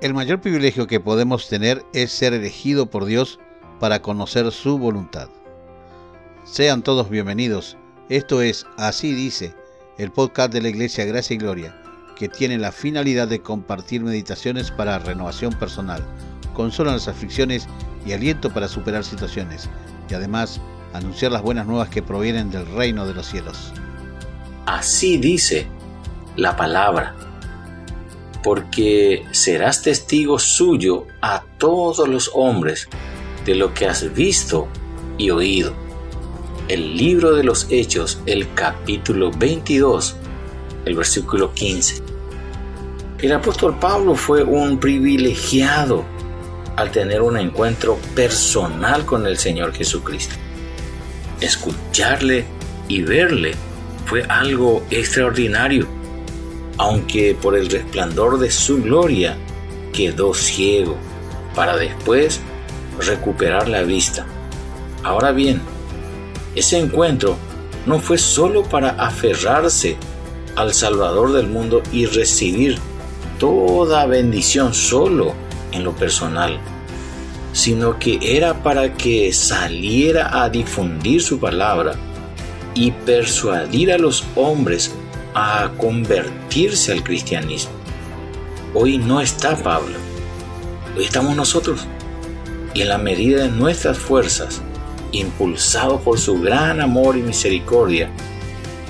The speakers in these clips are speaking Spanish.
El mayor privilegio que podemos tener es ser elegido por Dios para conocer su voluntad. Sean todos bienvenidos. Esto es Así dice, el podcast de la Iglesia Gracia y Gloria, que tiene la finalidad de compartir meditaciones para renovación personal, consuelo en las aflicciones y aliento para superar situaciones, y además anunciar las buenas nuevas que provienen del reino de los cielos. Así dice la palabra porque serás testigo suyo a todos los hombres de lo que has visto y oído. El libro de los Hechos, el capítulo 22, el versículo 15. El apóstol Pablo fue un privilegiado al tener un encuentro personal con el Señor Jesucristo. Escucharle y verle fue algo extraordinario aunque por el resplandor de su gloria quedó ciego, para después recuperar la vista. Ahora bien, ese encuentro no fue solo para aferrarse al Salvador del mundo y recibir toda bendición solo en lo personal, sino que era para que saliera a difundir su palabra y persuadir a los hombres a convertirse al cristianismo. Hoy no está Pablo, hoy estamos nosotros. Y en la medida de nuestras fuerzas, impulsados por su gran amor y misericordia,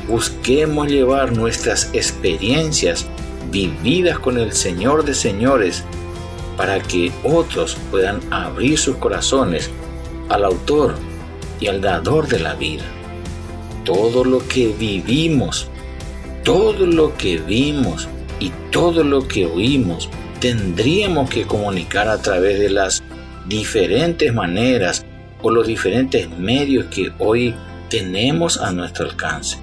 busquemos llevar nuestras experiencias vividas con el Señor de señores para que otros puedan abrir sus corazones al autor y al dador de la vida. Todo lo que vivimos todo lo que vimos y todo lo que oímos tendríamos que comunicar a través de las diferentes maneras o los diferentes medios que hoy tenemos a nuestro alcance.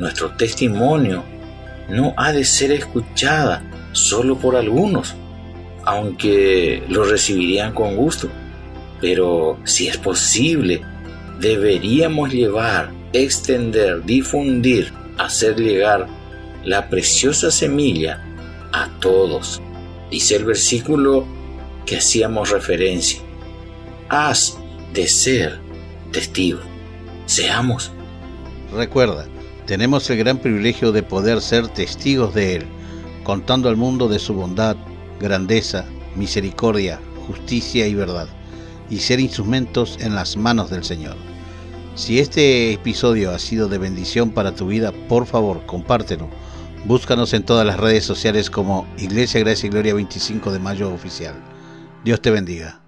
Nuestro testimonio no ha de ser escuchada solo por algunos, aunque lo recibirían con gusto. Pero si es posible, deberíamos llevar, extender, difundir hacer llegar la preciosa semilla a todos. Dice el versículo que hacíamos referencia. Has de ser testigo. Seamos. Recuerda, tenemos el gran privilegio de poder ser testigos de Él, contando al mundo de su bondad, grandeza, misericordia, justicia y verdad, y ser instrumentos en las manos del Señor. Si este episodio ha sido de bendición para tu vida, por favor, compártelo. Búscanos en todas las redes sociales como Iglesia Gracia y Gloria 25 de Mayo Oficial. Dios te bendiga.